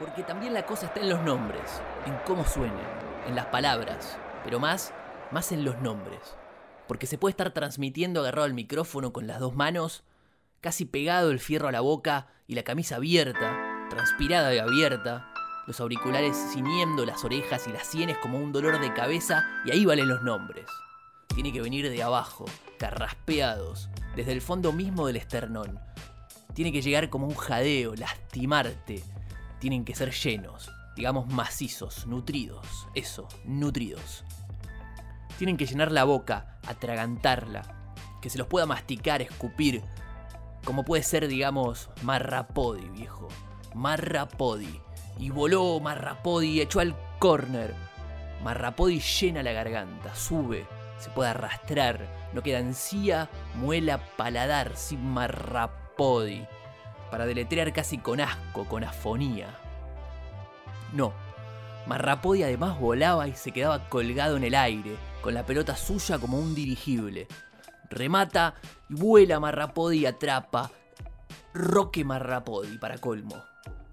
Porque también la cosa está en los nombres, en cómo suenen, en las palabras, pero más, más en los nombres. Porque se puede estar transmitiendo agarrado al micrófono con las dos manos, casi pegado el fierro a la boca y la camisa abierta, transpirada y abierta, los auriculares ciñendo las orejas y las sienes como un dolor de cabeza y ahí valen los nombres. Tiene que venir de abajo, carraspeados, desde el fondo mismo del esternón. Tiene que llegar como un jadeo, lastimarte. Tienen que ser llenos, digamos macizos, nutridos. Eso, nutridos. Tienen que llenar la boca, atragantarla, que se los pueda masticar, escupir, como puede ser, digamos, Marrapodi, viejo. Marrapodi. Y voló Marrapodi, echó al corner. Marrapodi llena la garganta, sube, se puede arrastrar, no queda encía, muela, paladar, sin Marrapodi. Para deletrear casi con asco, con afonía. No, Marrapodi además volaba y se quedaba colgado en el aire, con la pelota suya como un dirigible. Remata y vuela Marrapodi y atrapa. Roque Marrapodi, para colmo.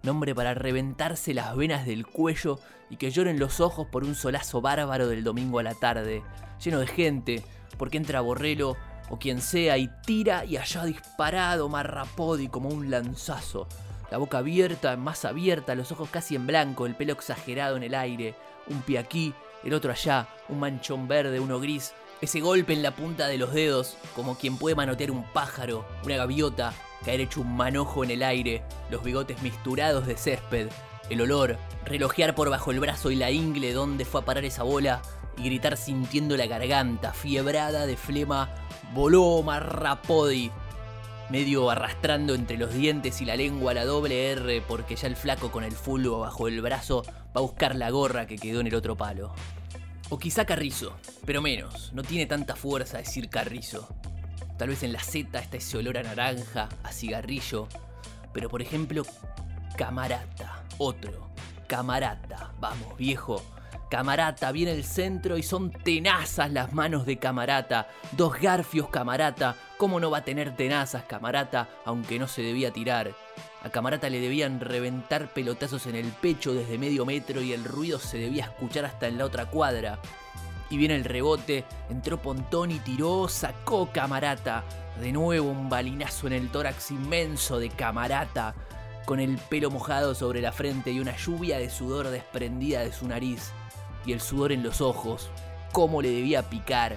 Nombre para reventarse las venas del cuello y que lloren los ojos por un solazo bárbaro del domingo a la tarde, lleno de gente, porque entra Borrelo o quien sea y tira y allá disparado Marrapodi como un lanzazo. La boca abierta, más abierta, los ojos casi en blanco, el pelo exagerado en el aire, un pie aquí, el otro allá, un manchón verde, uno gris, ese golpe en la punta de los dedos, como quien puede manotear un pájaro, una gaviota, caer hecho un manojo en el aire, los bigotes misturados de césped, el olor, relojear por bajo el brazo y la ingle donde fue a parar esa bola y gritar sintiendo la garganta fiebrada de flema, voló Marrapodi, medio arrastrando entre los dientes y la lengua la doble R porque ya el flaco con el fulbo bajo el brazo va a buscar la gorra que quedó en el otro palo. O quizá Carrizo, pero menos, no tiene tanta fuerza decir Carrizo. Tal vez en la Z está ese olor a naranja, a cigarrillo, pero por ejemplo, Camarata, otro, Camarata, vamos viejo, Camarata viene el centro y son tenazas las manos de Camarata. Dos garfios Camarata. ¿Cómo no va a tener tenazas Camarata aunque no se debía tirar? A Camarata le debían reventar pelotazos en el pecho desde medio metro y el ruido se debía escuchar hasta en la otra cuadra. Y viene el rebote, entró Pontón y tiró, sacó Camarata. De nuevo un balinazo en el tórax inmenso de Camarata, con el pelo mojado sobre la frente y una lluvia de sudor desprendida de su nariz y el sudor en los ojos, cómo le debía picar,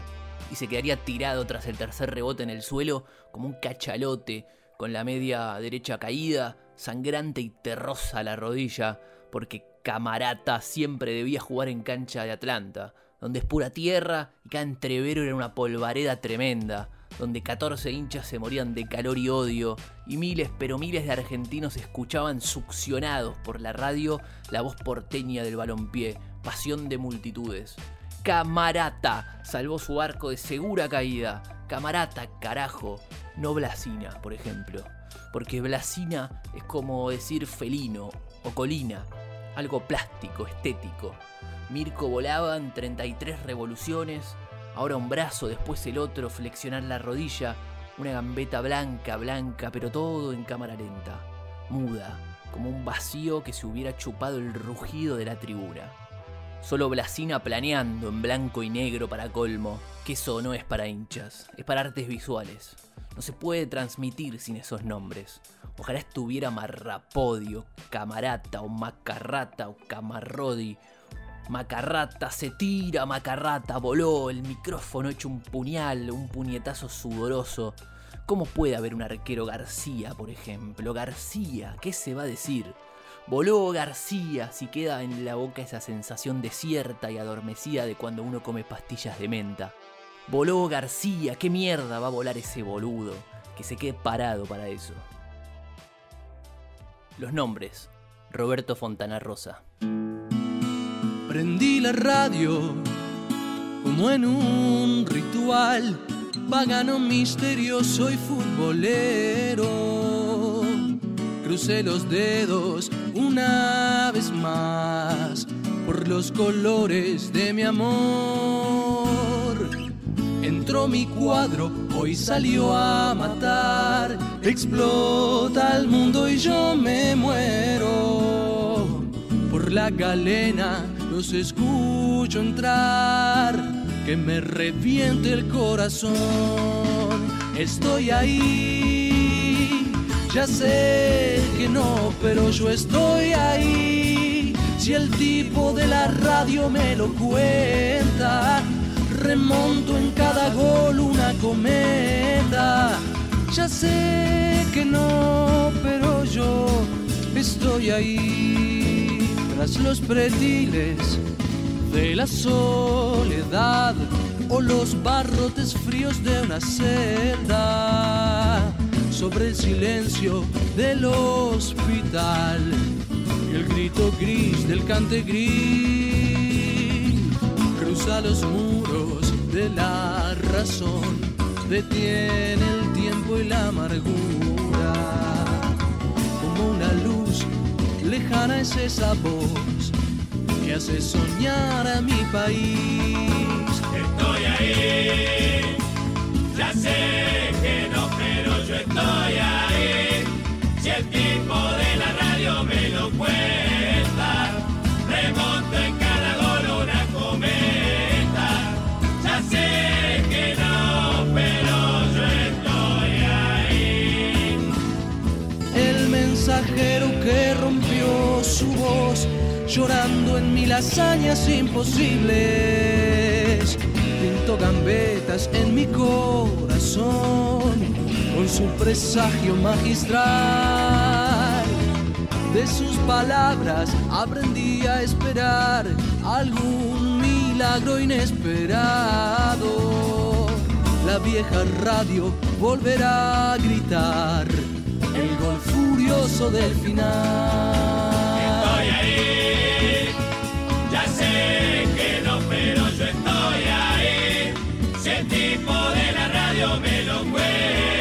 y se quedaría tirado tras el tercer rebote en el suelo como un cachalote, con la media derecha caída, sangrante y terrosa la rodilla, porque Camarata siempre debía jugar en cancha de Atlanta, donde es pura tierra y cada entrevero era una polvareda tremenda, donde 14 hinchas se morían de calor y odio, y miles pero miles de argentinos escuchaban succionados por la radio la voz porteña del balompié, pasión de multitudes. Camarata salvó su arco de segura caída. Camarata, carajo, no Blasina, por ejemplo. Porque Blasina es como decir felino o colina, algo plástico, estético. Mirko volaba en 33 revoluciones, ahora un brazo, después el otro, flexionar la rodilla, una gambeta blanca, blanca, pero todo en cámara lenta, muda, como un vacío que se hubiera chupado el rugido de la tribuna. Solo Blasina planeando en blanco y negro para colmo, que eso no es para hinchas, es para artes visuales. No se puede transmitir sin esos nombres. Ojalá estuviera Marrapodio, Camarata o Macarrata o Camarrodi. Macarrata se tira, Macarrata voló, el micrófono hecho un puñal, un puñetazo sudoroso. ¿Cómo puede haber un arquero García, por ejemplo? García, ¿qué se va a decir? Voló García si queda en la boca esa sensación desierta y adormecida de cuando uno come pastillas de menta. Voló García, qué mierda va a volar ese boludo, que se quede parado para eso. Los nombres. Roberto Fontana Rosa. Prendí la radio como en un ritual pagano, misterioso y futbolero. Crucé los dedos una vez más por los colores de mi amor. Entró mi cuadro, hoy salió a matar. Explota el mundo y yo me muero. por la galena los escucho entrar, que me reviente el corazón. Estoy ahí, ya sé que no, pero yo estoy ahí. Si el tipo de la radio me lo cuenta, remonto en cada gol una cometa. Ya sé que no, pero yo estoy ahí tras los pretiles de la soledad o los barrotes fríos de una celda sobre el silencio del hospital. Y el grito gris del cante gris cruza los muros de la razón. Detiene el tiempo y la amargura. Como una luz lejana es esa voz que hace soñar a mi país. Estoy ahí, ya sé que no, yo Si el tipo de la radio me lo cuenta, remonto en cada gol una cometa. Ya sé que no, pero yo estoy ahí. El mensajero que rompió su voz, llorando en mil hazañas imposibles. Pintó gambetas en mi corazón con su presagio magistral. De sus palabras aprendí a esperar algún milagro inesperado. La vieja radio volverá a gritar el gol furioso del final. Estoy ahí, ya sé que no, pero yo estoy ahí. Si el tipo de la radio me lo cuenta,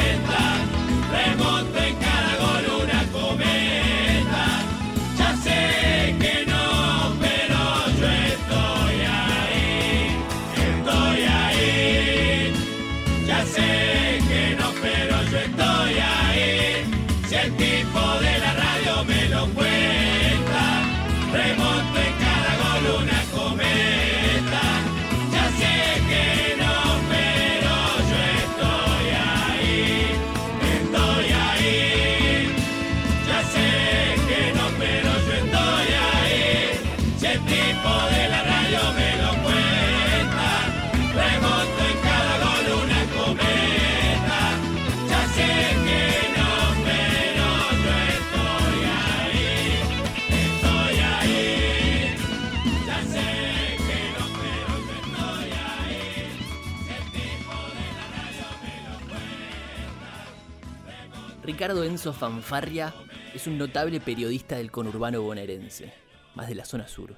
Ricardo Enzo Fanfarria es un notable periodista del conurbano bonaerense, más de la zona sur,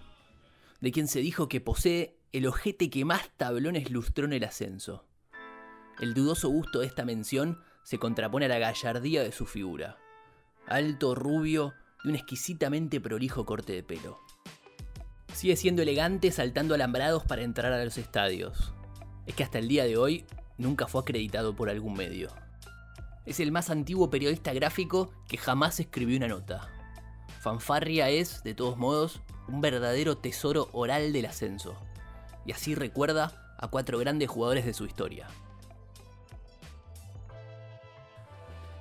de quien se dijo que posee el ojete que más tablones lustró en el ascenso. El dudoso gusto de esta mención se contrapone a la gallardía de su figura, alto, rubio y un exquisitamente prolijo corte de pelo. Sigue siendo elegante saltando alambrados para entrar a los estadios. Es que hasta el día de hoy nunca fue acreditado por algún medio. Es el más antiguo periodista gráfico que jamás escribió una nota. Fanfarria es, de todos modos, un verdadero tesoro oral del ascenso. Y así recuerda a cuatro grandes jugadores de su historia.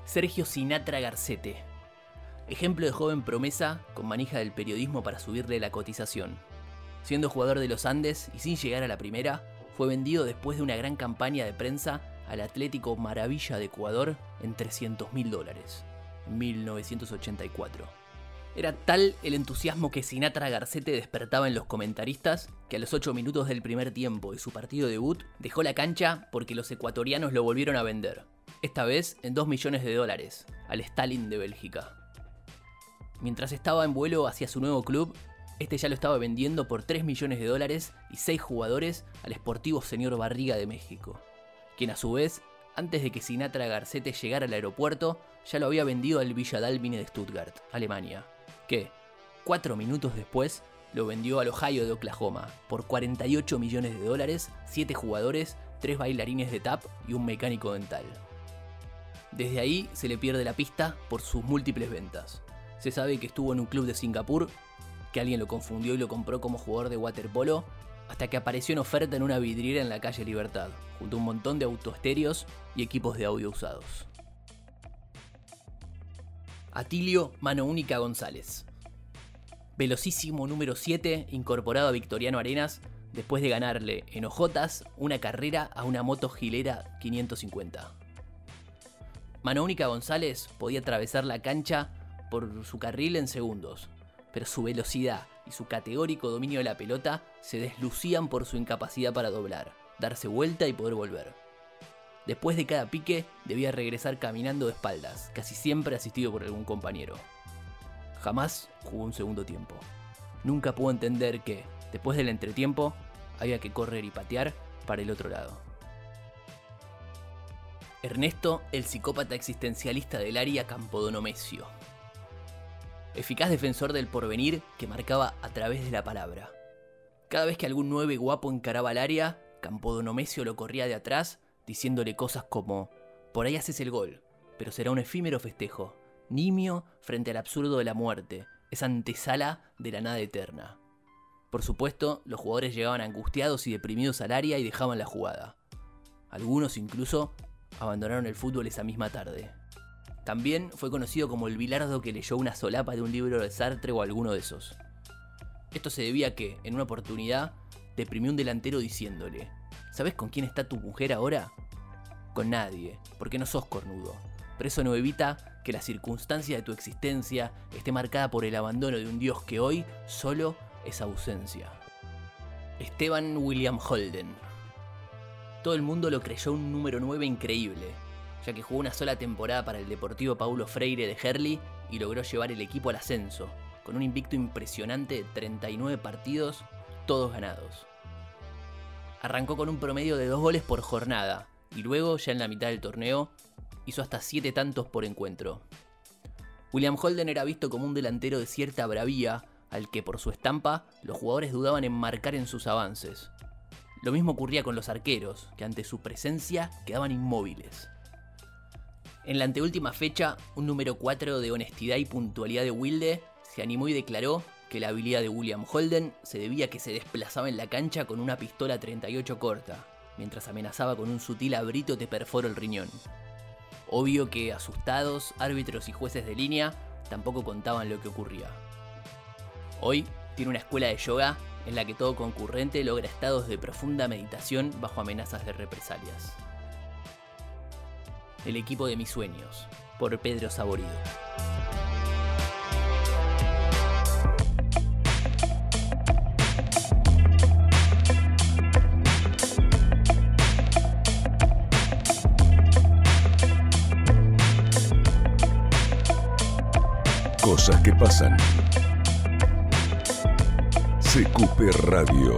Sergio Sinatra Garcete. Ejemplo de joven promesa con manija del periodismo para subirle la cotización. Siendo jugador de los Andes y sin llegar a la primera, fue vendido después de una gran campaña de prensa al Atlético Maravilla de Ecuador en 300 mil dólares, en 1984. Era tal el entusiasmo que Sinatra Garcete despertaba en los comentaristas que a los 8 minutos del primer tiempo de su partido debut dejó la cancha porque los ecuatorianos lo volvieron a vender, esta vez en 2 millones de dólares, al Stalin de Bélgica. Mientras estaba en vuelo hacia su nuevo club, este ya lo estaba vendiendo por 3 millones de dólares y 6 jugadores al Sportivo Señor Barriga de México, quien a su vez, antes de que Sinatra Garcete llegara al aeropuerto, ya lo había vendido al Villa Dalmine de Stuttgart, Alemania, que, cuatro minutos después, lo vendió al Ohio de Oklahoma por 48 millones de dólares, 7 jugadores, 3 bailarines de tap y un mecánico dental. Desde ahí se le pierde la pista por sus múltiples ventas. Se sabe que estuvo en un club de Singapur, que alguien lo confundió y lo compró como jugador de waterpolo, hasta que apareció en oferta en una vidriera en la calle Libertad, junto a un montón de autoestéreos y equipos de audio usados. Atilio Mano Única González. Velocísimo número 7, incorporado a Victoriano Arenas, después de ganarle en Ojotas una carrera a una moto gilera 550. Mano Única González podía atravesar la cancha por su carril en segundos, pero su velocidad y su categórico dominio de la pelota se deslucían por su incapacidad para doblar, darse vuelta y poder volver. Después de cada pique debía regresar caminando de espaldas, casi siempre asistido por algún compañero. Jamás jugó un segundo tiempo. Nunca pudo entender que, después del entretiempo, había que correr y patear para el otro lado. Ernesto, el psicópata existencialista del área Campodonomesio. Eficaz defensor del porvenir que marcaba a través de la palabra. Cada vez que algún nueve guapo encaraba el área, Campodonomesio lo corría de atrás diciéndole cosas como, por ahí haces el gol, pero será un efímero festejo, nimio frente al absurdo de la muerte, esa antesala de la nada eterna. Por supuesto, los jugadores llegaban angustiados y deprimidos al área y dejaban la jugada. Algunos incluso abandonaron el fútbol esa misma tarde. También fue conocido como el bilardo que leyó una solapa de un libro de Sartre o alguno de esos. Esto se debía a que, en una oportunidad, deprimió un delantero diciéndole, ¿Sabes con quién está tu mujer ahora? Con nadie, porque no sos cornudo. Pero eso no evita que la circunstancia de tu existencia esté marcada por el abandono de un Dios que hoy solo es ausencia. Esteban William Holden. Todo el mundo lo creyó un número 9 increíble, ya que jugó una sola temporada para el Deportivo Paulo Freire de Herli y logró llevar el equipo al ascenso, con un invicto impresionante de 39 partidos, todos ganados. Arrancó con un promedio de dos goles por jornada y luego, ya en la mitad del torneo, hizo hasta 7 tantos por encuentro. William Holden era visto como un delantero de cierta bravía, al que por su estampa los jugadores dudaban en marcar en sus avances. Lo mismo ocurría con los arqueros, que ante su presencia quedaban inmóviles. En la anteúltima fecha, un número 4 de honestidad y puntualidad de Wilde se animó y declaró que la habilidad de William Holden se debía a que se desplazaba en la cancha con una pistola 38 corta, mientras amenazaba con un sutil abrito te perforo el riñón. Obvio que asustados, árbitros y jueces de línea tampoco contaban lo que ocurría. Hoy tiene una escuela de yoga en la que todo concurrente logra estados de profunda meditación bajo amenazas de represalias. El equipo de mis sueños, por Pedro Saborido. Cosas que pasan. CQP Radio.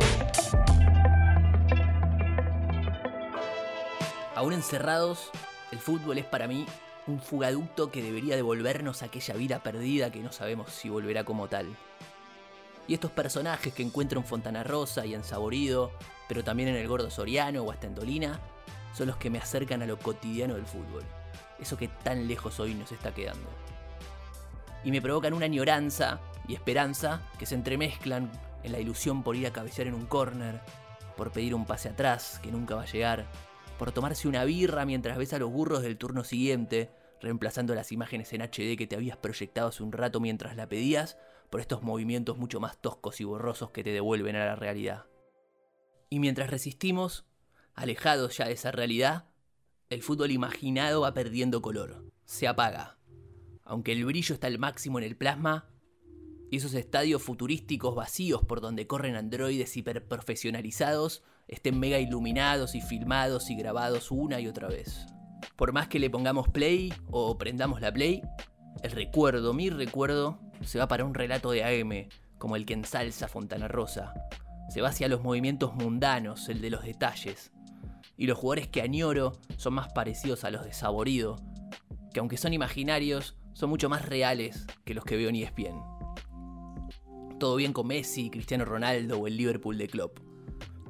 Aún encerrados, el fútbol es para mí un fugaducto que debería devolvernos aquella vida perdida que no sabemos si volverá como tal. Y estos personajes que encuentro en Fontana Rosa y en Saborido, pero también en el Gordo Soriano o hasta en Dolina, son los que me acercan a lo cotidiano del fútbol. Eso que tan lejos hoy nos está quedando y me provocan una añoranza y esperanza que se entremezclan en la ilusión por ir a cabecear en un corner, por pedir un pase atrás que nunca va a llegar, por tomarse una birra mientras ves a los burros del turno siguiente, reemplazando las imágenes en HD que te habías proyectado hace un rato mientras la pedías, por estos movimientos mucho más toscos y borrosos que te devuelven a la realidad. Y mientras resistimos, alejados ya de esa realidad, el fútbol imaginado va perdiendo color, se apaga, aunque el brillo está al máximo en el plasma, y esos estadios futurísticos vacíos por donde corren androides hiperprofesionalizados estén mega iluminados y filmados y grabados una y otra vez. Por más que le pongamos play o prendamos la play, el recuerdo, mi recuerdo, se va para un relato de AM, como el que ensalza Fontana Rosa. Se va hacia los movimientos mundanos, el de los detalles. Y los jugadores que añoro son más parecidos a los de Saborido, que aunque son imaginarios, son mucho más reales que los que veo en ESPN. Todo bien con Messi, Cristiano Ronaldo o el Liverpool de Klopp.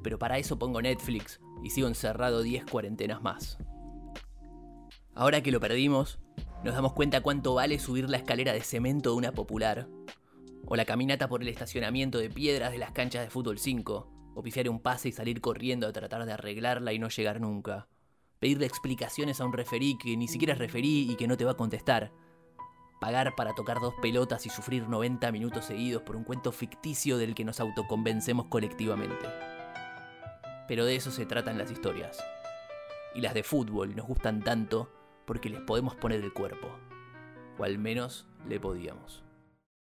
Pero para eso pongo Netflix y sigo encerrado 10 cuarentenas más. Ahora que lo perdimos, nos damos cuenta cuánto vale subir la escalera de cemento de una popular, O la caminata por el estacionamiento de piedras de las canchas de fútbol 5. O pifiar un pase y salir corriendo a tratar de arreglarla y no llegar nunca. Pedirle explicaciones a un referí que ni siquiera es referí y que no te va a contestar. Pagar para tocar dos pelotas y sufrir 90 minutos seguidos por un cuento ficticio del que nos autoconvencemos colectivamente. Pero de eso se tratan las historias. Y las de fútbol nos gustan tanto porque les podemos poner el cuerpo. O al menos le podíamos.